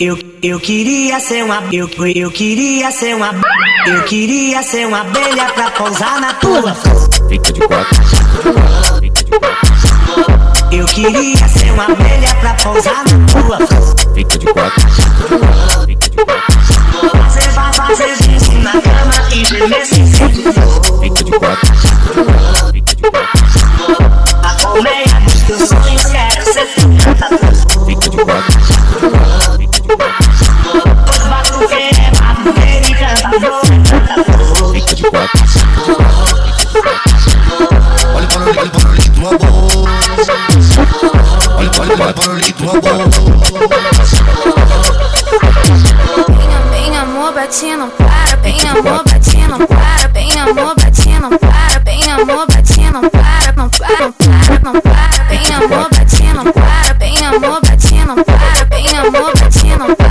Eu, eu queria ser uma eu, eu queria ser uma eu queria ser uma abelha pra pousar na tua Fica de quatro. Eu queria ser uma abelha pra pousar na tua Fica de quatro. Fazer vai fazer na cama e gemer sem Fica de quatro. Bem amor, bate não para, bem amor, bate não para, bem amor, bate não para, bem amor, bate não para, não para, não para, bem amor, bate não para, bem amor, bate não para, bem amor, bate não para,